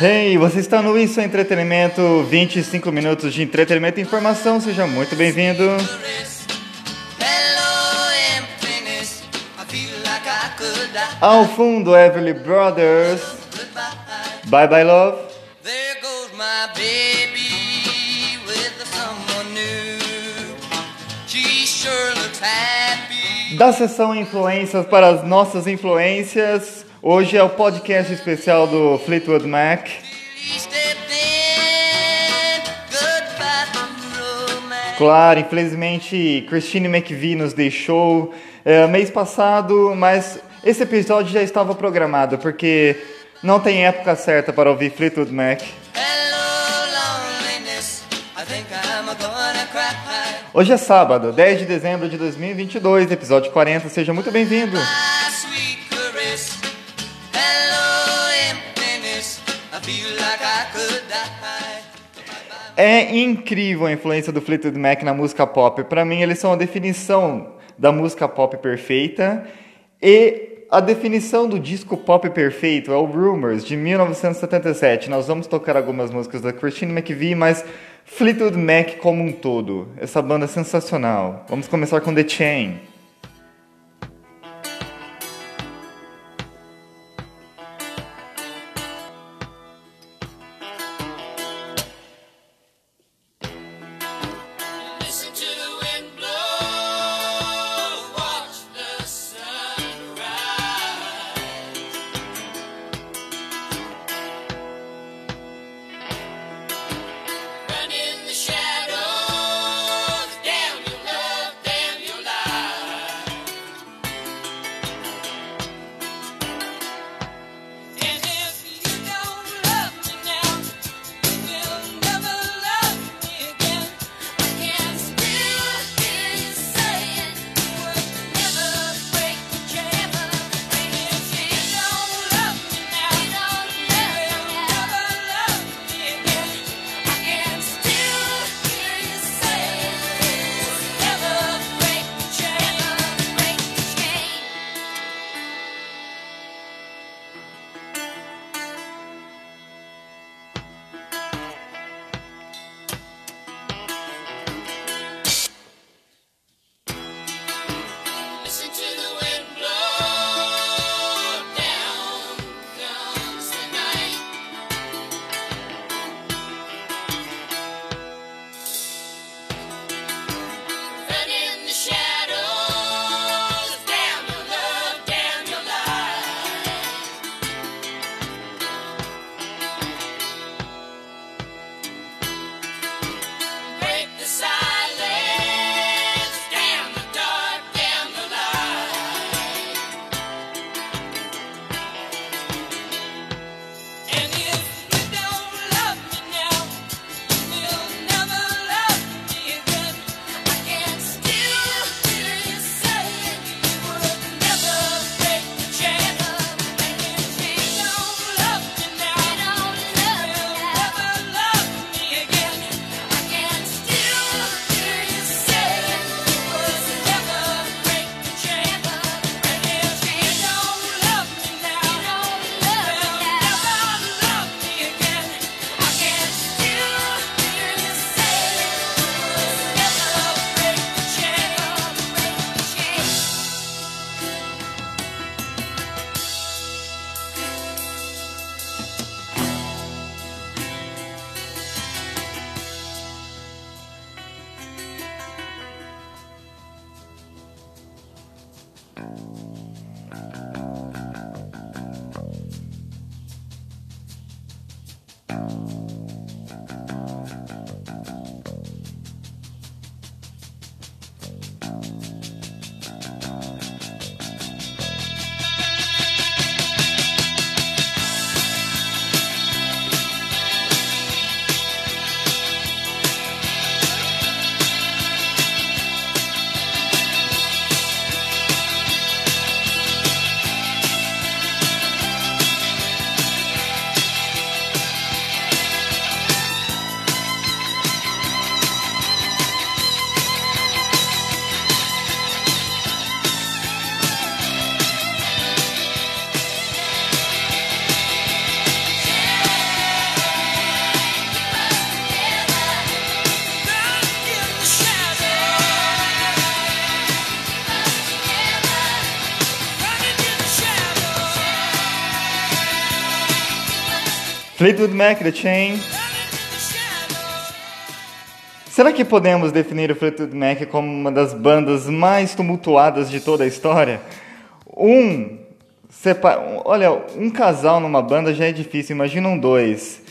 Hey, você está no Isso Entretenimento, 25 minutos de entretenimento e informação, seja muito bem-vindo. Ao fundo, Everly Brothers. Bye bye, love. There goes my baby with someone new. She sure looks happy. Da sessão Influências para as nossas influências. Hoje é o podcast especial do Fleetwood Mac. Claro, infelizmente Christine McVie nos deixou é, mês passado, mas esse episódio já estava programado porque não tem época certa para ouvir Fleetwood Mac. Hoje é sábado, 10 de dezembro de 2022, episódio 40. Seja muito bem-vindo. É incrível a influência do Fleetwood Mac na música pop. Para mim, eles são a definição da música pop perfeita e a definição do disco pop perfeito é o Rumors de 1977. Nós vamos tocar algumas músicas da Christine McVie, mas Fleetwood Mac como um todo, essa banda é sensacional. Vamos começar com The Chain. Fleetwood Mac, The Chain. Será que podemos definir o Fleetwood Mac como uma das bandas mais tumultuadas de toda a história? Um, separa... olha, um casal numa banda já é difícil, imaginam dois.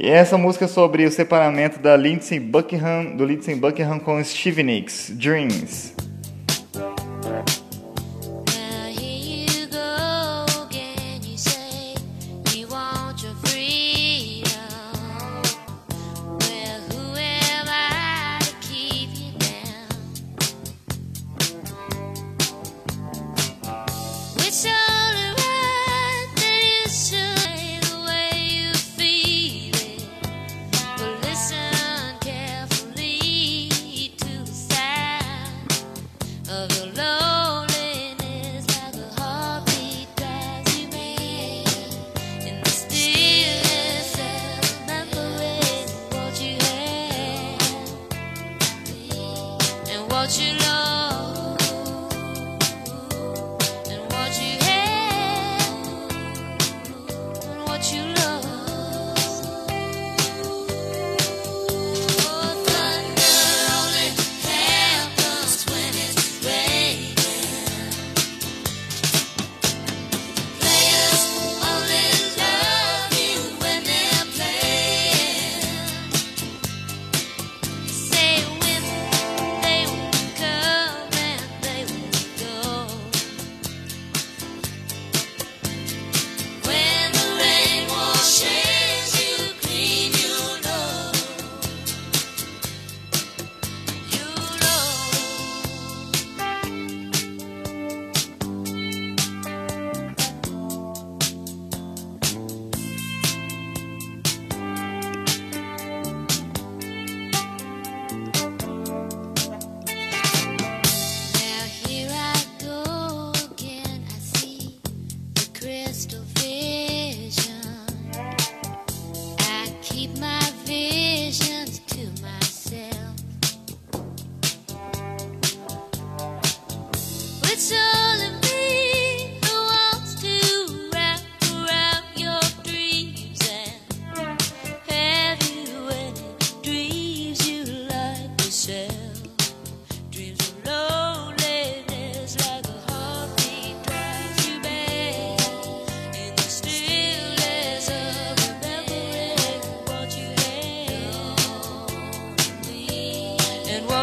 E essa música é sobre o separamento da Lindsey Buckingham, do Lindsey Buckingham com Stevie Nicks, Dreams.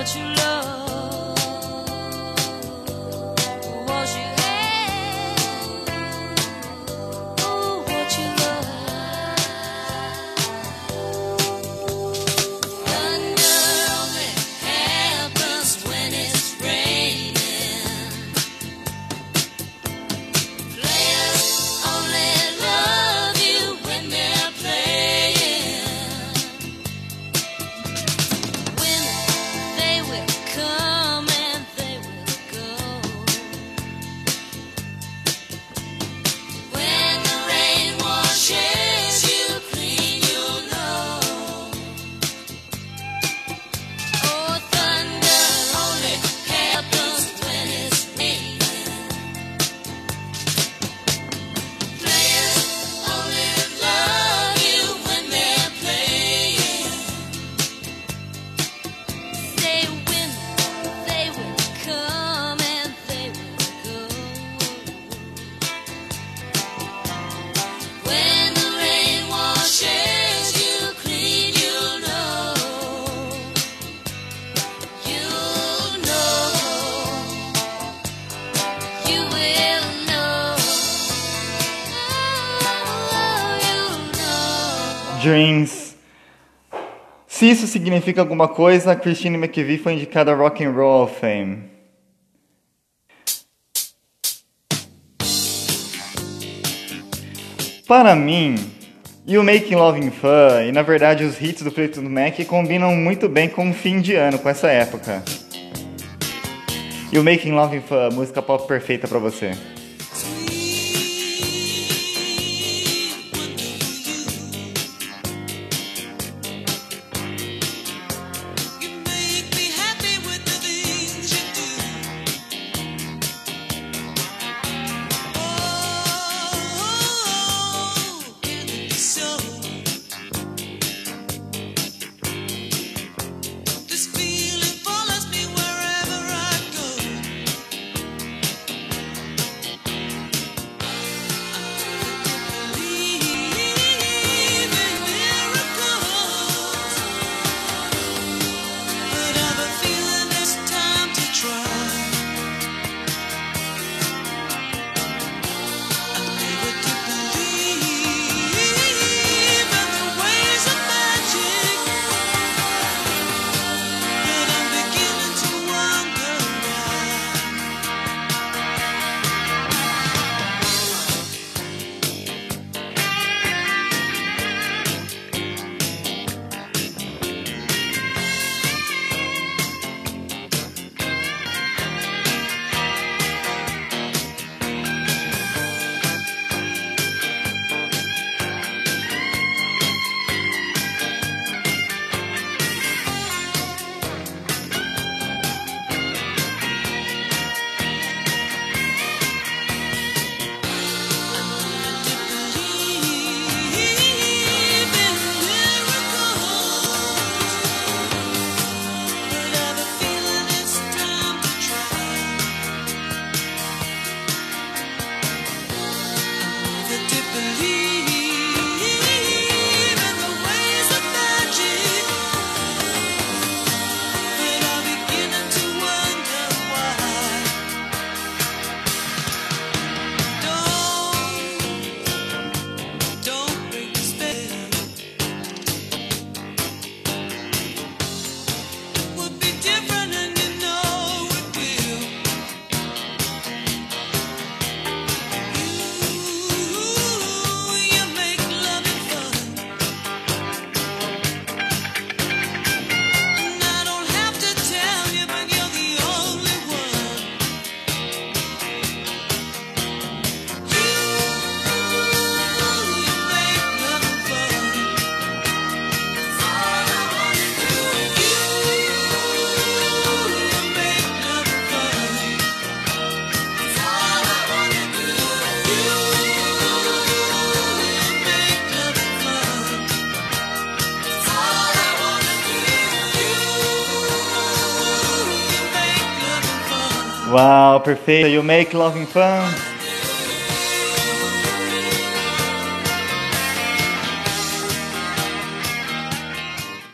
Dreams. Isso significa alguma coisa, Christine McVie foi indicada ao Rock and Roll of Fame. Para mim, e o Making Love in Fun, e na verdade os hits do Fleetwood Mac combinam muito bem com o fim de ano, com essa época. E o Making Love in Fun, música pop perfeita para você. Wow, perfeito. You make loving fun.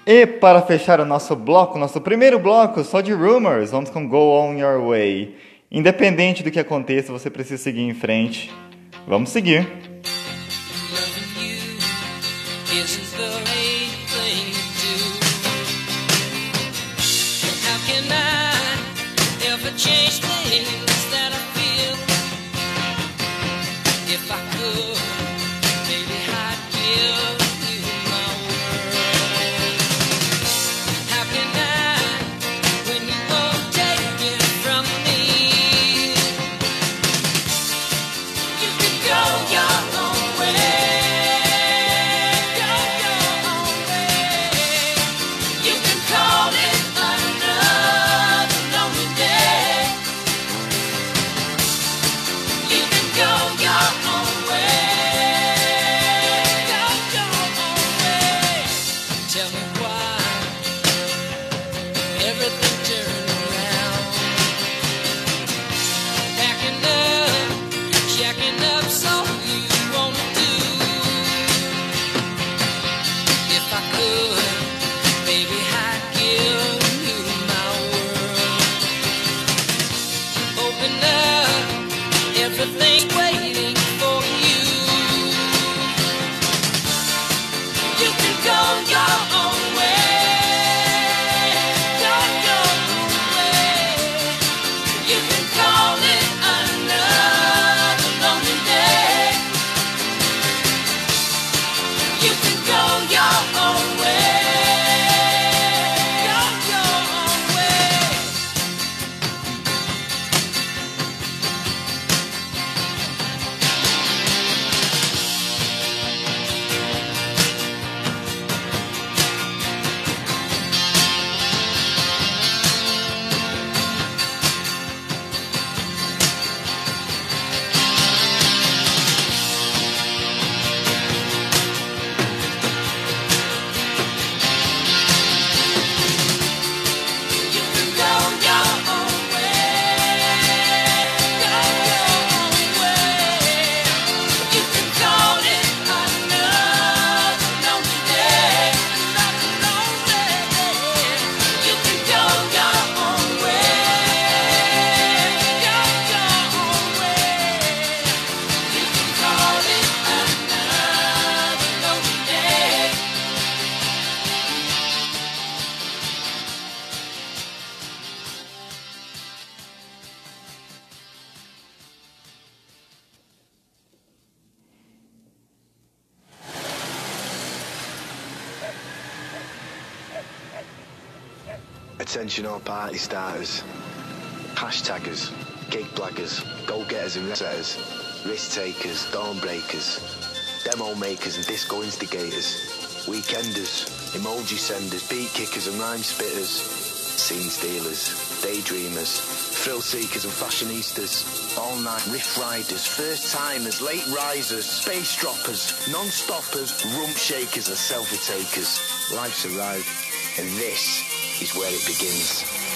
E para fechar o nosso bloco, nosso primeiro bloco só de rumors, vamos com Go On Your Way. Independente do que aconteça, você precisa seguir em frente. Vamos seguir. Attention all party starters, hashtaggers, gig blaggers, go-getters and setters, risk takers, dawn breakers, demo makers and disco instigators, weekenders, emoji senders, beat kickers and rhyme spitters, scene stealers, daydreamers, thrill seekers and fashionistas, all night riff riders, first timers, late risers, space droppers, non-stoppers, rump shakers and selfie takers. Life's a ride, and this is where it begins.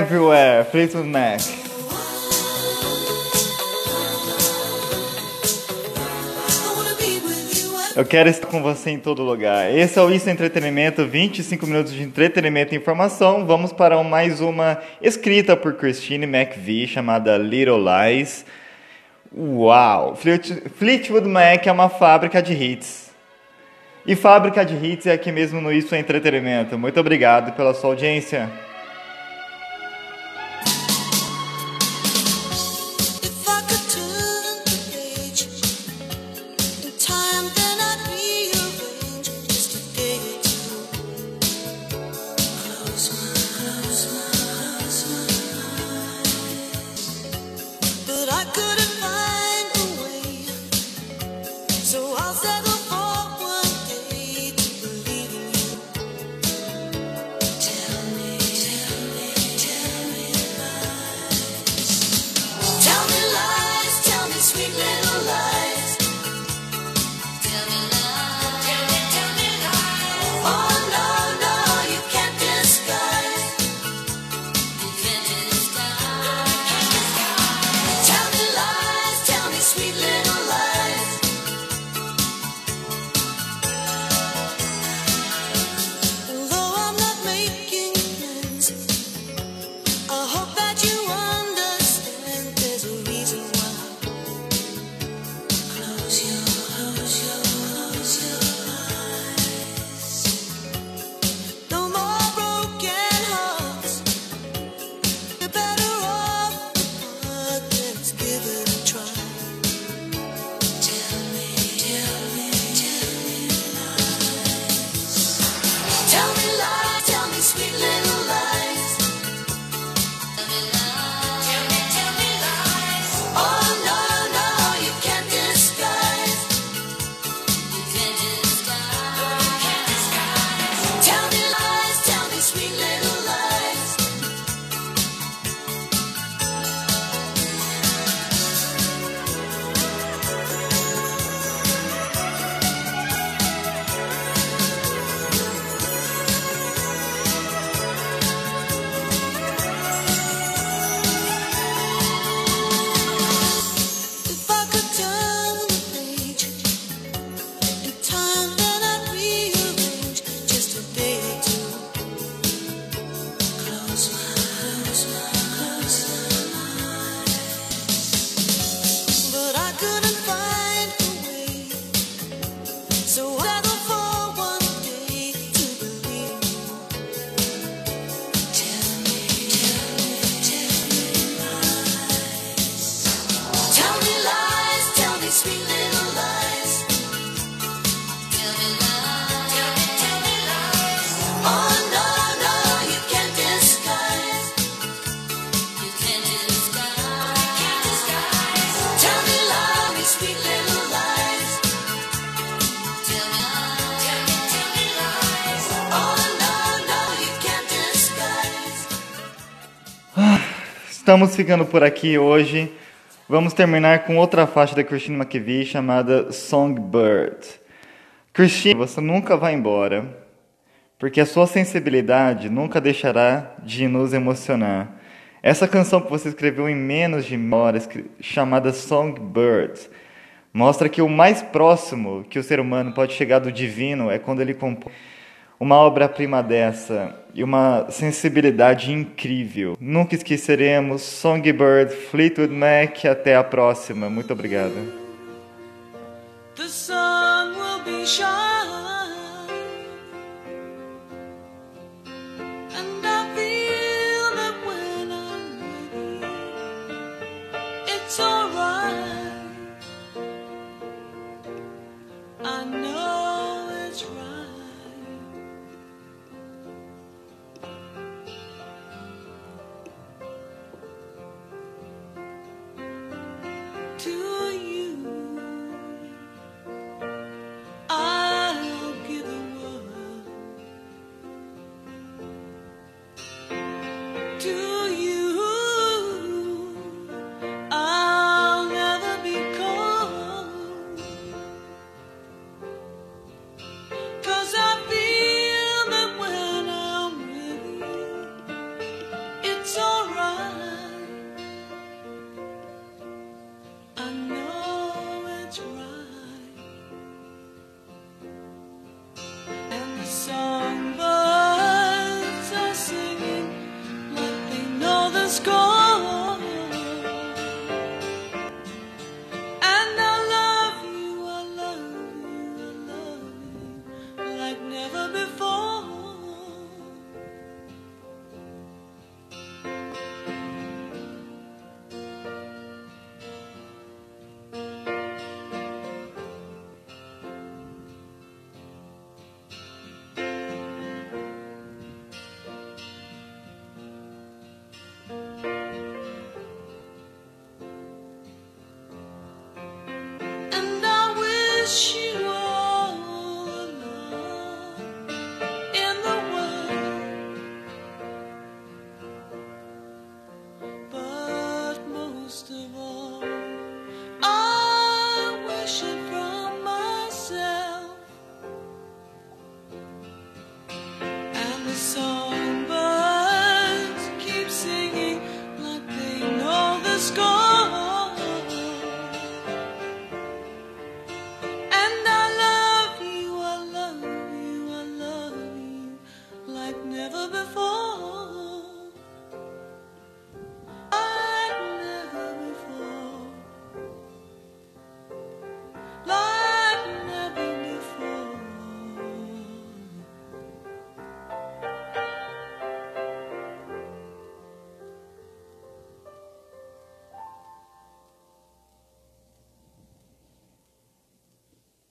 Everywhere, Fleetwood Mac. Eu quero estar com você em todo lugar. Esse é o Isso Entretenimento, 25 minutos de entretenimento e informação. Vamos para mais uma escrita por Christine McVie chamada Little Lies. Uau! Fleetwood Mac é uma fábrica de hits. E fábrica de hits é aqui mesmo no Isso Entretenimento. Muito obrigado pela sua audiência. Estamos ficando por aqui hoje. Vamos terminar com outra faixa da Christine McVie chamada Songbird. Christine, você nunca vai embora, porque a sua sensibilidade nunca deixará de nos emocionar. Essa canção que você escreveu em menos de uma hora, chamada Songbird, mostra que o mais próximo que o ser humano pode chegar do divino é quando ele compõe uma obra-prima dessa e uma sensibilidade incrível. Nunca esqueceremos Songbird, Fleetwood Mac. Até a próxima. Muito obrigado. The sun will be it's alright. I know was gone.